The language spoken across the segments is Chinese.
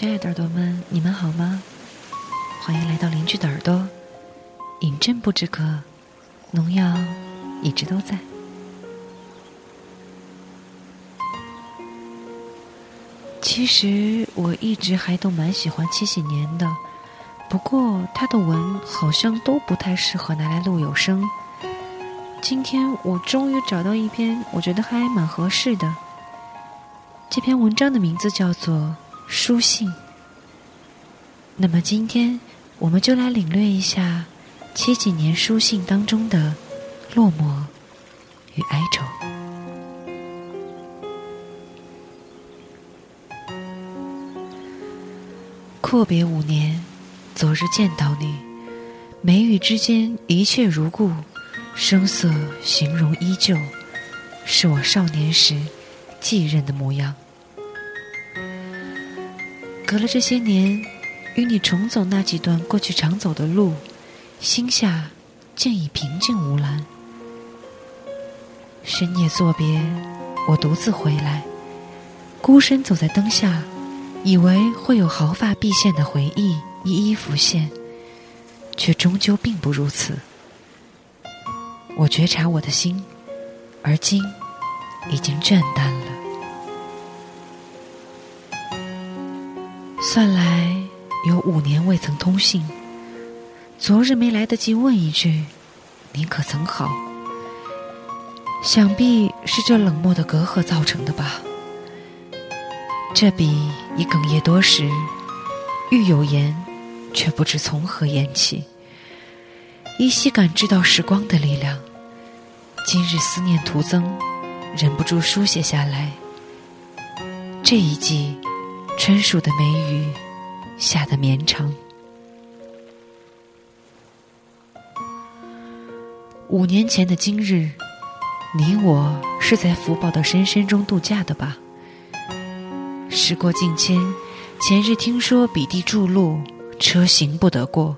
亲爱的耳朵们，你们好吗？欢迎来到邻居的耳朵。饮鸩不止渴，农药一直都在。其实我一直还都蛮喜欢七喜年的，不过他的文好像都不太适合拿来录有声。今天我终于找到一篇，我觉得还蛮合适的。这篇文章的名字叫做《书信》。那么今天我们就来领略一下七几年书信当中的落寞与哀愁。阔别五年，昨日见到你，眉宇之间一切如故。声色形容依旧，是我少年时继任的模样。隔了这些年，与你重走那几段过去常走的路，心下竟已平静无澜。深夜作别，我独自回来，孤身走在灯下，以为会有毫发毕现的回忆一一浮现，却终究并不如此。我觉察我的心，而今已经倦淡了。算来有五年未曾通信，昨日没来得及问一句“你可曾好”，想必是这冷漠的隔阂造成的吧。这笔已哽咽多时，欲有言，却不知从何言起。依稀感知到时光的力量。今日思念徒增，忍不住书写下来。这一季，春暑的梅雨下得绵长。五年前的今日，你我是在福宝的深山中度假的吧？时过境迁，前日听说彼地筑路，车行不得过。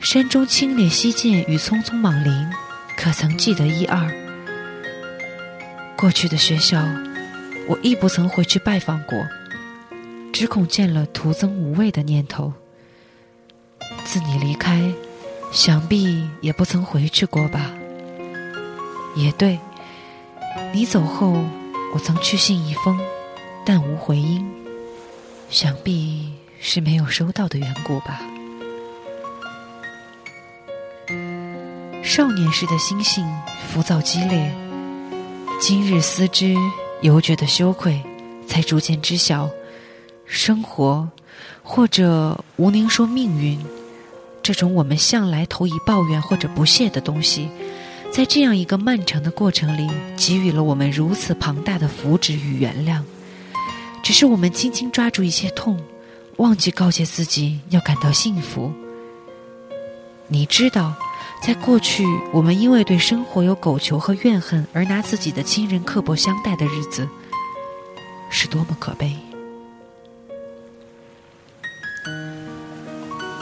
山中清冽溪涧与匆匆莽林。可曾记得一二？过去的学校，我亦不曾回去拜访过，只恐见了徒增无味的念头。自你离开，想必也不曾回去过吧？也对，你走后，我曾去信一封，但无回音，想必是没有收到的缘故吧。少年时的心性浮躁激烈，今日思之，犹觉得羞愧，才逐渐知晓，生活，或者吴宁说命运，这种我们向来投以抱怨或者不屑的东西，在这样一个漫长的过程里，给予了我们如此庞大的福祉与原谅。只是我们轻轻抓住一些痛，忘记告诫自己要感到幸福。你知道。在过去，我们因为对生活有苟求和怨恨而拿自己的亲人刻薄相待的日子，是多么可悲。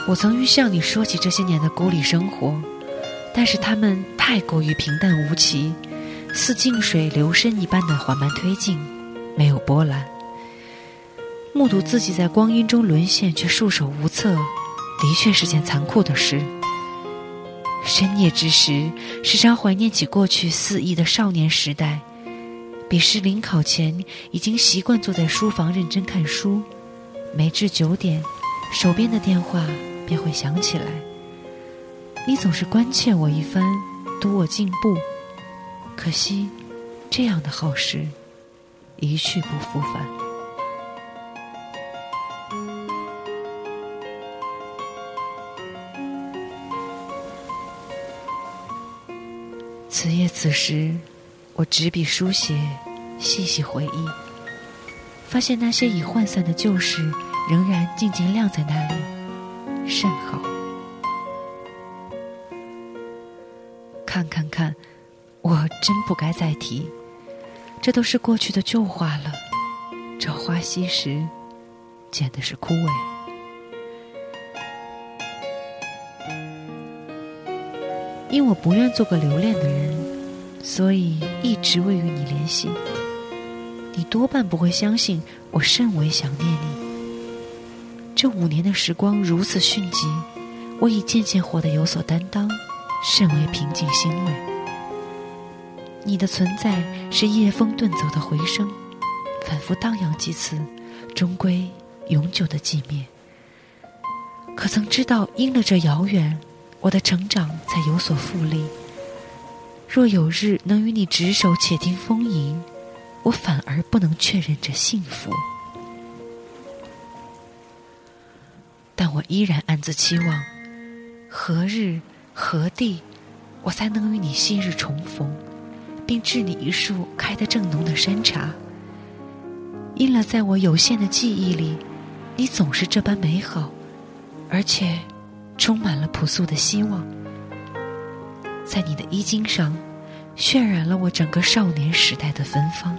我曾欲向你说起这些年的孤立生活，但是他们太过于平淡无奇，似静水流深一般的缓慢推进，没有波澜。目睹自己在光阴中沦陷却束手无策，的确是件残酷的事。深夜之时，时常怀念起过去肆意的少年时代。笔试临考前，已经习惯坐在书房认真看书。每至九点，手边的电话便会想起来。你总是关切我一番，赌我进步。可惜，这样的好事一去不复返。此夜此时，我执笔书写，细细回忆，发现那些已涣散的旧事，仍然静静晾在那里，甚好。看看看，我真不该再提，这都是过去的旧话了。这花稀时，见的是枯萎。因我不愿做个留恋的人，所以一直未与你联系。你多半不会相信我甚为想念你，这五年的时光如此迅疾，我已渐渐活得有所担当，甚为平静欣慰。你的存在是夜风遁走的回声，反复荡漾几次，终归永久的寂灭。可曾知道，因了这遥远，我的成长才有所复利。若有日能与你执手且听风吟，我反而不能确认这幸福。我依然暗自期望，何日何地，我才能与你昔日重逢，并置你一束开得正浓的山茶。因了在我有限的记忆里，你总是这般美好，而且充满了朴素的希望。在你的衣襟上，渲染了我整个少年时代的芬芳。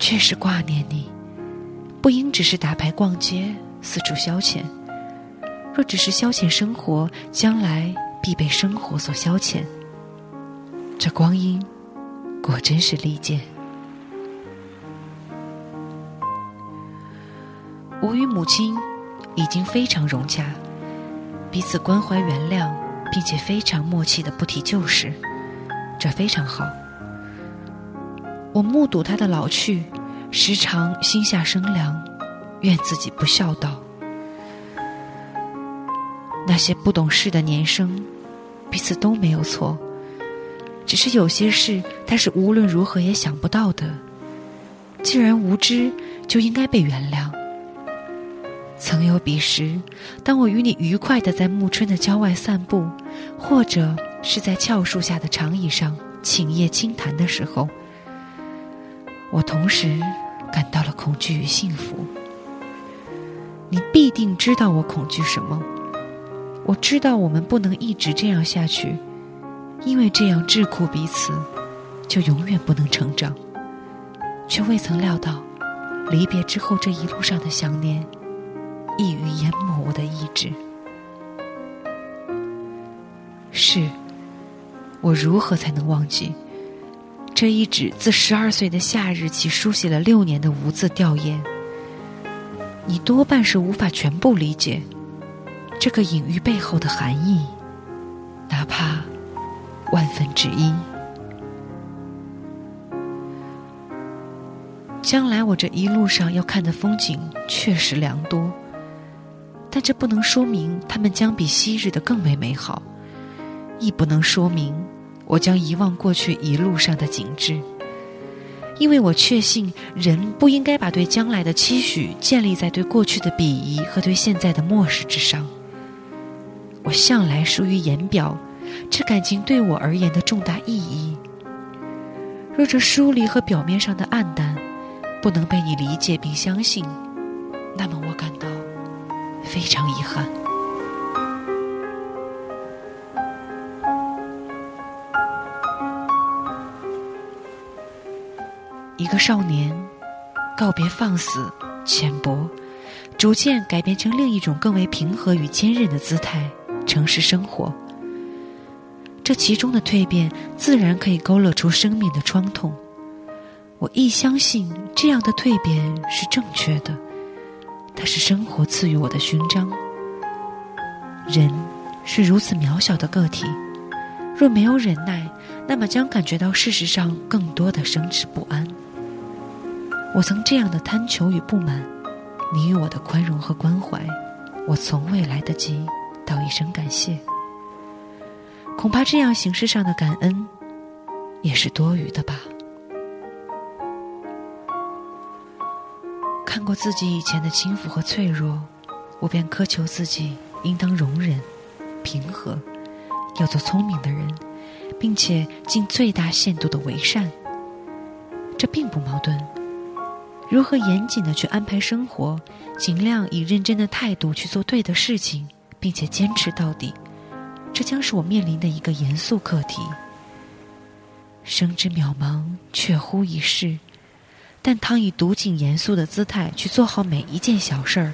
确实挂念你。不应只是打牌、逛街、四处消遣。若只是消遣生活，将来必被生活所消遣。这光阴，果真是利剑。我与母亲已经非常融洽，彼此关怀、原谅，并且非常默契的不提旧事，这非常好。我目睹他的老去。时常心下生凉，怨自己不孝道。那些不懂事的年生，彼此都没有错，只是有些事他是无论如何也想不到的。既然无知，就应该被原谅。曾有彼时，当我与你愉快的在暮春的郊外散步，或者是在俏树下的长椅上寝夜轻谈的时候，我同时。感到了恐惧与幸福，你必定知道我恐惧什么。我知道我们不能一直这样下去，因为这样桎梏彼此，就永远不能成长。却未曾料到，离别之后这一路上的想念，一语淹没我的意志。是，我如何才能忘记？这一纸自十二岁的夏日起书写了六年的无字吊唁，你多半是无法全部理解这个隐喻背后的含义，哪怕万分之一。将来我这一路上要看的风景确实良多，但这不能说明他们将比昔日的更为美好，亦不能说明。我将遗忘过去一路上的景致，因为我确信人不应该把对将来的期许建立在对过去的鄙夷和对现在的漠视之上。我向来疏于言表，这感情对我而言的重大意义。若这疏离和表面上的黯淡不能被你理解并相信，那么我感到非常遗憾。一个少年告别放肆、浅薄，逐渐改变成另一种更为平和与坚韧的姿态，城市生活。这其中的蜕变，自然可以勾勒出生命的创痛。我亦相信这样的蜕变是正确的，它是生活赐予我的勋章。人是如此渺小的个体，若没有忍耐，那么将感觉到事实上更多的生之不安。我曾这样的贪求与不满，你与我的宽容和关怀，我从未来得及道一声感谢。恐怕这样形式上的感恩，也是多余的吧。看过自己以前的轻浮和脆弱，我便苛求自己应当容忍、平和，要做聪明的人，并且尽最大限度的为善。这并不矛盾。如何严谨的去安排生活，尽量以认真的态度去做对的事情，并且坚持到底，这将是我面临的一个严肃课题。生之渺茫，确乎一世，但倘以笃谨严肃的姿态去做好每一件小事儿，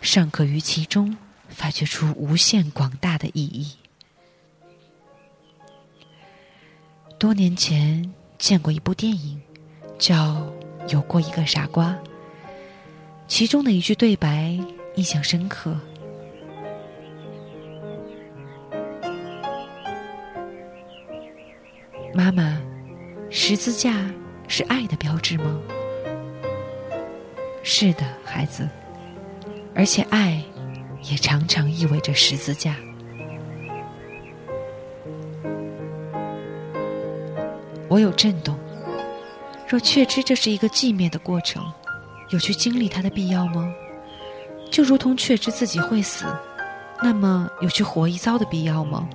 尚可于其中发掘出无限广大的意义。多年前见过一部电影，叫。有过一个傻瓜，其中的一句对白印象深刻：“妈妈，十字架是爱的标志吗？”“是的，孩子，而且爱也常常意味着十字架。”我有震动。若确知这是一个寂灭的过程，有去经历它的必要吗？就如同确知自己会死，那么有去活一遭的必要吗？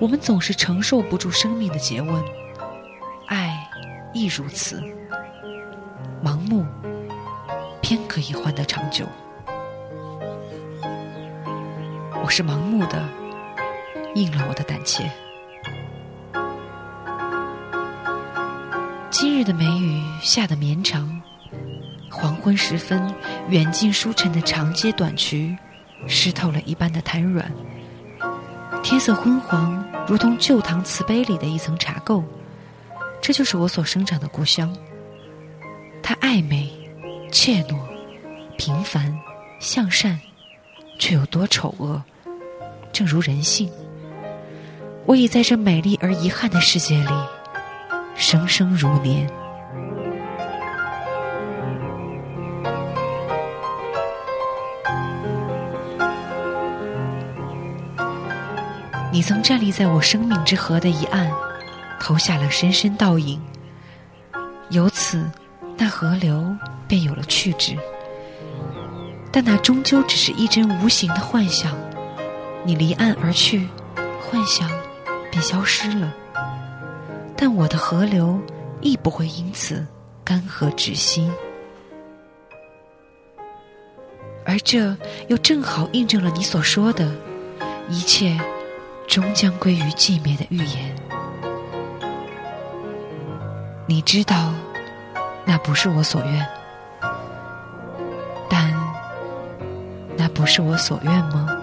我们总是承受不住生命的诘问，爱亦如此。盲目偏可以换得长久。我是盲目的，应了我的胆怯。今日的梅雨下得绵长，黄昏时分，远近疏沉的长街短渠，湿透了一般的瘫软。天色昏黄，如同旧唐瓷杯里的一层茶垢。这就是我所生长的故乡。它爱美、怯懦、平凡、向善，却有多丑恶，正如人性。我已在这美丽而遗憾的世界里。生生如年。你曾站立在我生命之河的一岸，投下了深深倒影。由此，那河流便有了去址。但那终究只是一帧无形的幻想。你离岸而去，幻想便消失了。但我的河流亦不会因此干涸窒息，而这又正好印证了你所说的一切终将归于寂灭的预言。你知道，那不是我所愿，但那不是我所愿吗？